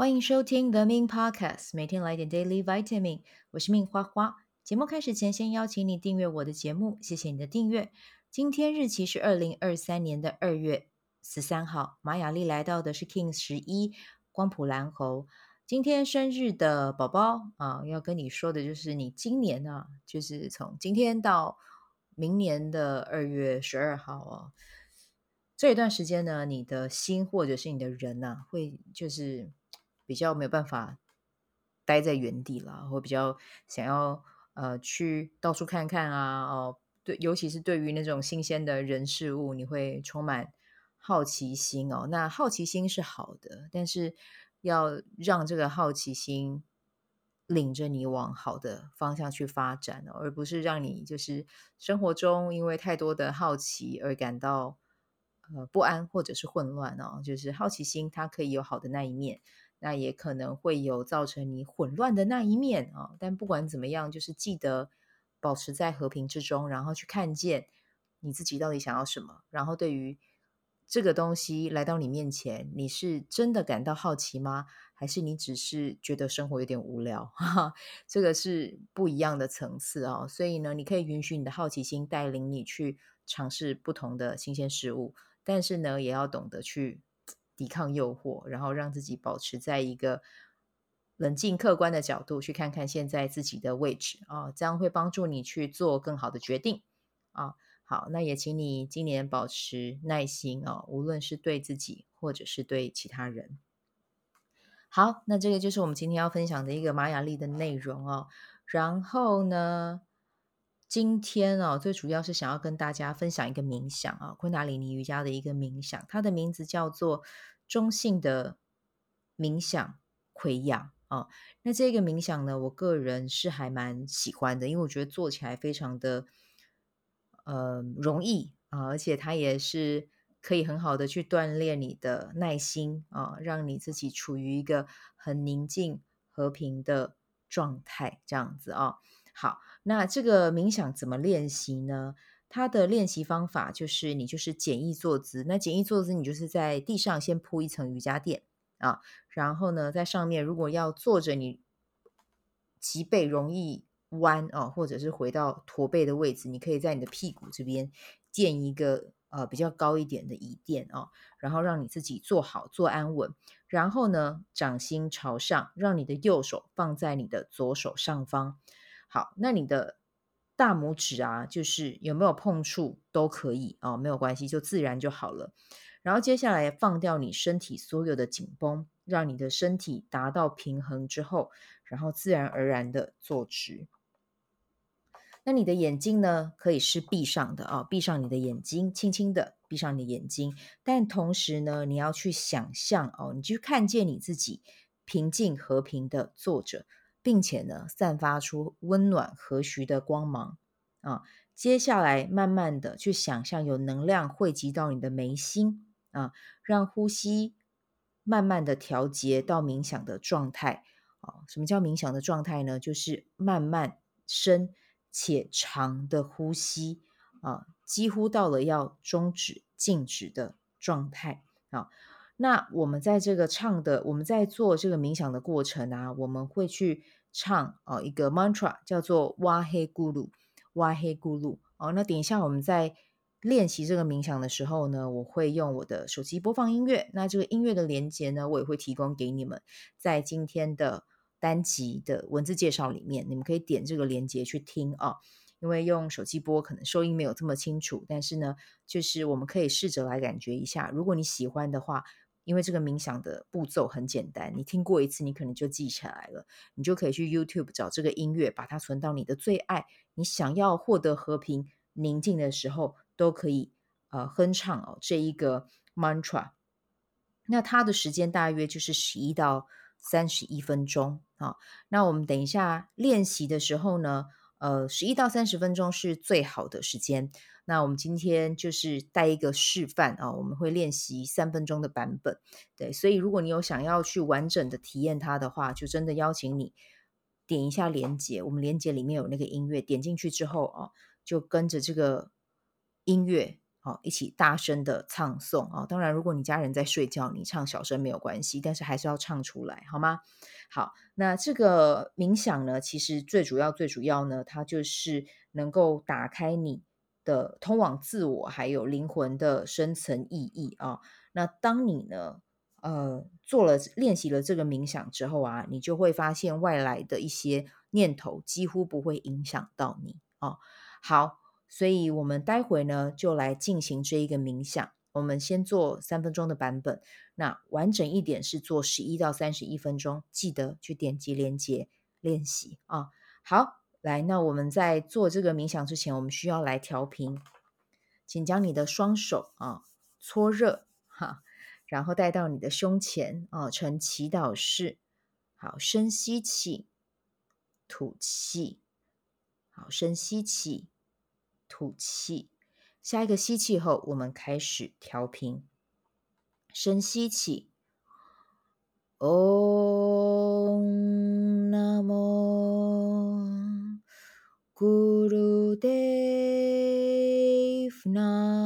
欢迎收听 The Min Podcast，每天来点 Daily Vitamin。我是 Min 花花。节目开始前，先邀请你订阅我的节目，谢谢你的订阅。今天日期是二零二三年的二月十三号，马雅历来到的是 King 十一光谱蓝猴。今天生日的宝宝啊，要跟你说的就是你今年啊，就是从今天到明年的二月十二号啊，这一段时间呢，你的心或者是你的人呐、啊，会就是。比较没有办法待在原地了，或比较想要呃去到处看看啊，哦，对，尤其是对于那种新鲜的人事物，你会充满好奇心哦。那好奇心是好的，但是要让这个好奇心领着你往好的方向去发展，而不是让你就是生活中因为太多的好奇而感到呃不安或者是混乱哦。就是好奇心它可以有好的那一面。那也可能会有造成你混乱的那一面啊，但不管怎么样，就是记得保持在和平之中，然后去看见你自己到底想要什么。然后对于这个东西来到你面前，你是真的感到好奇吗？还是你只是觉得生活有点无聊？哈哈，这个是不一样的层次哦。所以呢，你可以允许你的好奇心带领你去尝试不同的新鲜事物，但是呢，也要懂得去。抵抗诱惑，然后让自己保持在一个冷静客观的角度去看看现在自己的位置啊，这样会帮助你去做更好的决定啊。好，那也请你今年保持耐心啊，无论是对自己或者是对其他人。好，那这个就是我们今天要分享的一个玛雅历的内容哦。然后呢，今天哦，最主要是想要跟大家分享一个冥想啊，昆达里尼瑜伽的一个冥想，它的名字叫做。中性的冥想溃疡啊，那这个冥想呢，我个人是还蛮喜欢的，因为我觉得做起来非常的呃容易啊，而且它也是可以很好的去锻炼你的耐心啊，让你自己处于一个很宁静和平的状态，这样子啊。好，那这个冥想怎么练习呢？它的练习方法就是你就是简易坐姿，那简易坐姿你就是在地上先铺一层瑜伽垫啊，然后呢，在上面如果要坐着，你脊背容易弯啊，或者是回到驼背的位置，你可以在你的屁股这边垫一个呃比较高一点的椅垫啊，然后让你自己坐好坐安稳，然后呢，掌心朝上，让你的右手放在你的左手上方，好，那你的。大拇指啊，就是有没有碰触都可以啊，没有关系，就自然就好了。然后接下来放掉你身体所有的紧绷，让你的身体达到平衡之后，然后自然而然的坐直。那你的眼睛呢，可以是闭上的啊，闭上你的眼睛，轻轻的闭上你的眼睛。但同时呢，你要去想象哦，你去看见你自己平静和平的坐着。并且呢，散发出温暖和煦的光芒啊！接下来，慢慢的去想象有能量汇集到你的眉心啊，让呼吸慢慢的调节到冥想的状态啊。什么叫冥想的状态呢？就是慢慢深且长的呼吸啊，几乎到了要终止静止的状态啊。那我们在这个唱的，我们在做这个冥想的过程啊，我们会去唱哦一个 mantra，叫做哇嘿咕噜，哇嘿咕噜哦。那等一下我们在练习这个冥想的时候呢，我会用我的手机播放音乐。那这个音乐的连接呢，我也会提供给你们，在今天的单集的文字介绍里面，你们可以点这个连接去听啊。因为用手机播可能收音没有这么清楚，但是呢，就是我们可以试着来感觉一下，如果你喜欢的话。因为这个冥想的步骤很简单，你听过一次，你可能就记起来了。你就可以去 YouTube 找这个音乐，把它存到你的最爱。你想要获得和平宁静的时候，都可以呃哼唱哦这一个 mantra。那它的时间大约就是十一到三十一分钟啊。那我们等一下练习的时候呢，呃，十一到三十分钟是最好的时间。那我们今天就是带一个示范啊，我们会练习三分钟的版本，对，所以如果你有想要去完整的体验它的话，就真的邀请你点一下连接，我们连接里面有那个音乐，点进去之后啊，就跟着这个音乐好，一起大声的唱诵啊！当然，如果你家人在睡觉，你唱小声没有关系，但是还是要唱出来，好吗？好，那这个冥想呢，其实最主要、最主要呢，它就是能够打开你的通往自我还有灵魂的深层意义啊。那当你呢，呃，做了练习了这个冥想之后啊，你就会发现外来的一些念头几乎不会影响到你啊。好。所以，我们待会呢就来进行这一个冥想。我们先做三分钟的版本，那完整一点是做十一到三十一分钟。记得去点击连接练习啊。好，来，那我们在做这个冥想之前，我们需要来调频，请将你的双手啊搓热哈，然后带到你的胸前啊，呈祈祷式。好，深吸气，吐气。好，深吸气。吐气，下一个吸气后，我们开始调频。深吸气，Om Namo Gurudev Namo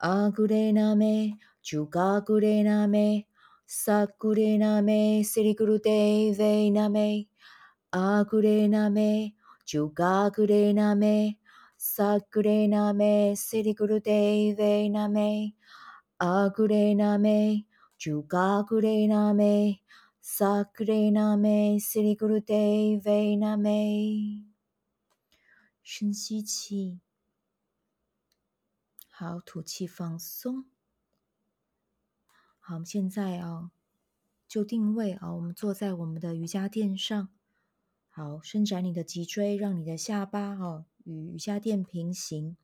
あぐれなめ、ちゅかぐれなめ、さぐれなめ、せりぐるていべいなめ、あぐれなめ、ちゅかぐれなめ、さぐれなめ、せりぐるていべいなめ、あぐれなめ、ちゅかぐれなめ、さぐれなめ、せりぐるていべいなめ。深吸气。好，吐气放松。好，我们现在啊，就定位啊，我们坐在我们的瑜伽垫上。好，伸展你的脊椎，让你的下巴哦。与瑜伽垫平行，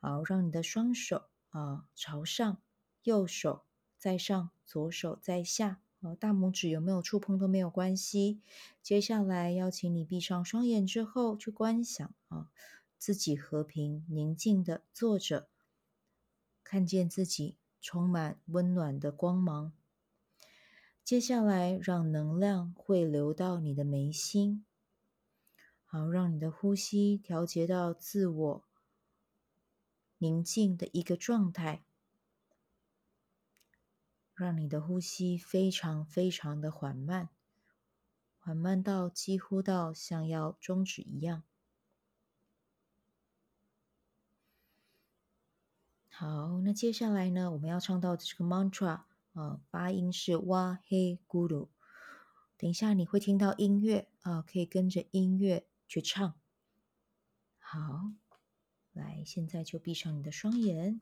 好，让你的双手啊朝上，右手在上，左手在下，啊，大拇指有没有触碰都没有关系。接下来邀请你闭上双眼之后，去观想啊，自己和平宁静的坐着，看见自己充满温暖的光芒。接下来，让能量汇流到你的眉心。好，让你的呼吸调节到自我宁静的一个状态，让你的呼吸非常非常的缓慢，缓慢到几乎到像要终止一样。好，那接下来呢，我们要唱到的这个 mantra 啊，发音是哇嘿咕噜。等一下你会听到音乐啊，可以跟着音乐。去唱，好，来，现在就闭上你的双眼。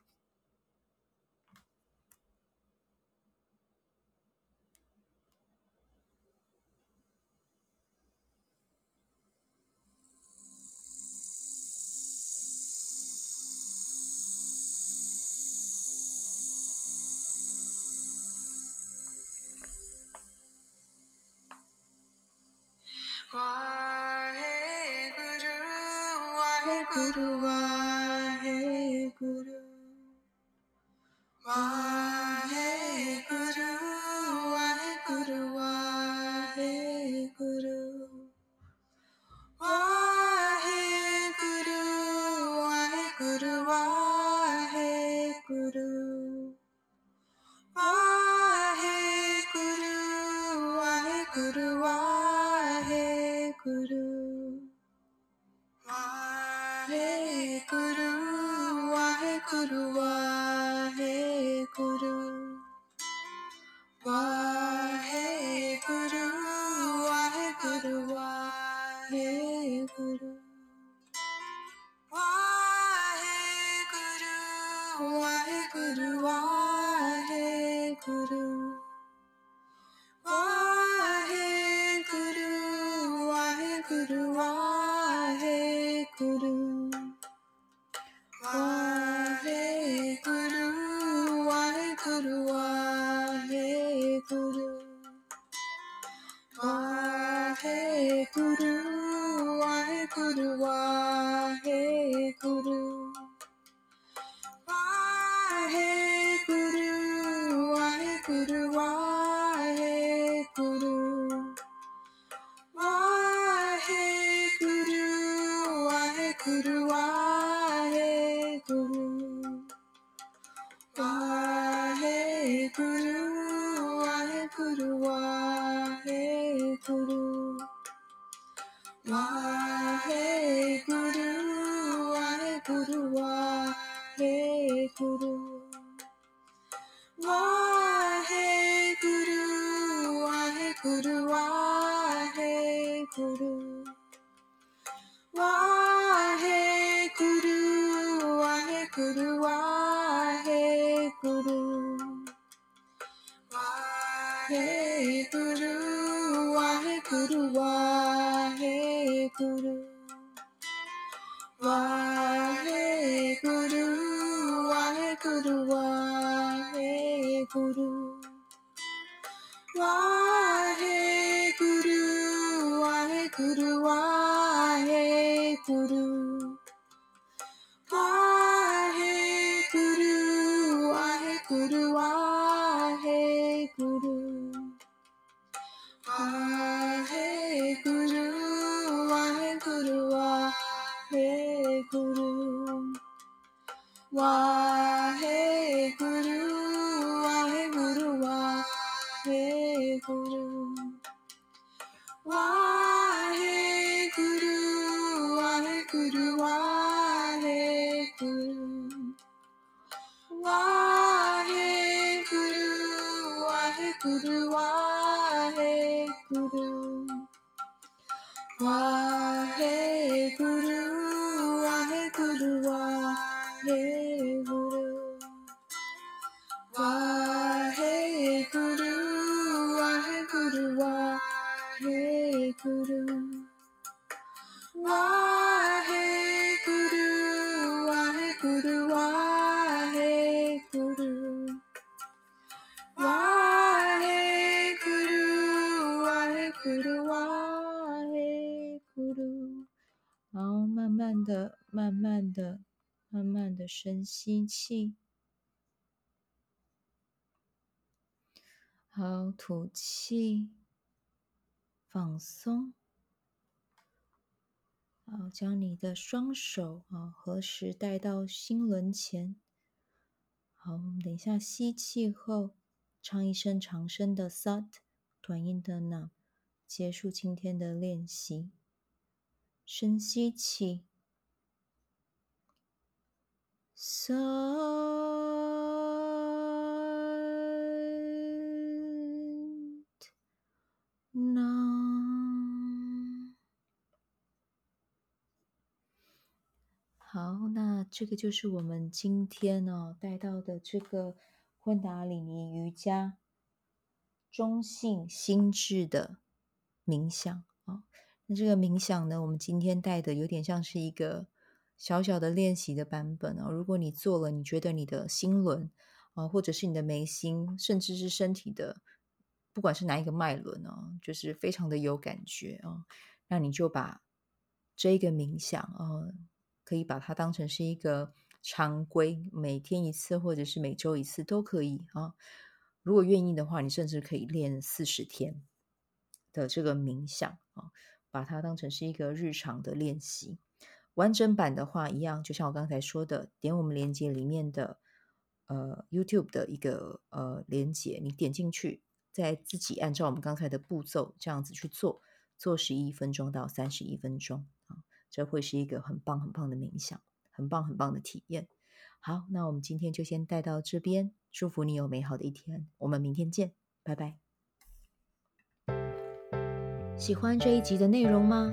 Jai Guru Guru, Wahe Guru. Wahe Guru, Wahe Guru, Wahe Guru. Wahe Guru, Wahe Guru, Wahe Guru. Wahe Guru, Wahe Guru, Wahe Guru. Wahe Guru. 的，慢慢的，慢慢的深吸气，好，吐气，放松。好，将你的双手啊合十带到心轮前。好，我们等一下吸气后，唱一声长声的 Sat，短音的 “na”，结束今天的练习。深吸气。Sat Nam。好，那这个就是我们今天哦带到的这个昆达里尼瑜伽中性心智的冥想啊、哦。那这个冥想呢，我们今天带的有点像是一个。小小的练习的版本哦，如果你做了，你觉得你的心轮啊，或者是你的眉心，甚至是身体的，不管是哪一个脉轮哦，就是非常的有感觉哦，那你就把这一个冥想啊，可以把它当成是一个常规，每天一次或者是每周一次都可以啊。如果愿意的话，你甚至可以练四十天的这个冥想啊，把它当成是一个日常的练习。完整版的话，一样，就像我刚才说的，点我们链接里面的呃 YouTube 的一个呃链接，你点进去，再自己按照我们刚才的步骤这样子去做，做十一分钟到三十一分钟啊，这会是一个很棒很棒的冥想，很棒很棒的体验。好，那我们今天就先带到这边，祝福你有美好的一天，我们明天见，拜拜。喜欢这一集的内容吗？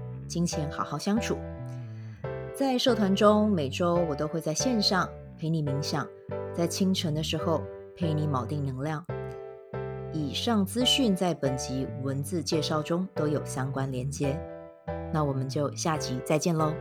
金钱好好相处。在社团中，每周我都会在线上陪你冥想，在清晨的时候陪你锚定能量。以上资讯在本集文字介绍中都有相关连接。那我们就下集再见喽。